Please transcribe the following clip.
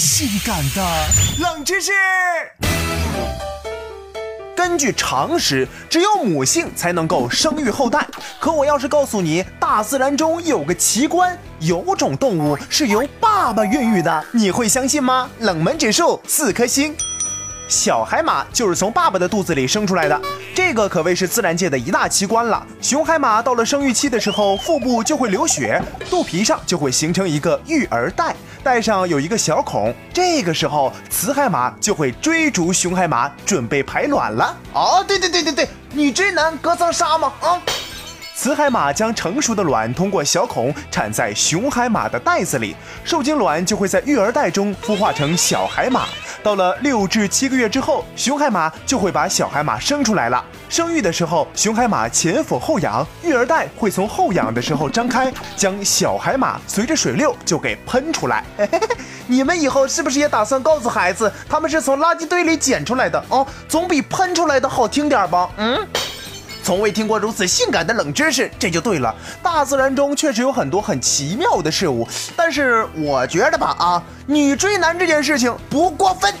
性感的冷知识。根据常识，只有母性才能够生育后代。可我要是告诉你，大自然中有个奇观，有种动物是由爸爸孕育的，你会相信吗？冷门指数四颗星。小海马就是从爸爸的肚子里生出来的，这个可谓是自然界的一大奇观了。雄海马到了生育期的时候，腹部就会流血，肚皮上就会形成一个育儿袋，袋上有一个小孔，这个时候雌海马就会追逐雄海马，准备排卵了。哦，对对对对对，女追男隔层纱嘛，啊。雌海马将成熟的卵通过小孔产在雄海马的袋子里，受精卵就会在育儿袋中孵化成小海马。到了六至七个月之后，雄海马就会把小海马生出来了。生育的时候，雄海马前俯后仰，育儿袋会从后仰的时候张开，将小海马随着水流就给喷出来。你们以后是不是也打算告诉孩子，他们是从垃圾堆里捡出来的？哦，总比喷出来的好听点吧？嗯。从未听过如此性感的冷知识，这就对了。大自然中确实有很多很奇妙的事物，但是我觉得吧，啊，女追男这件事情不过分。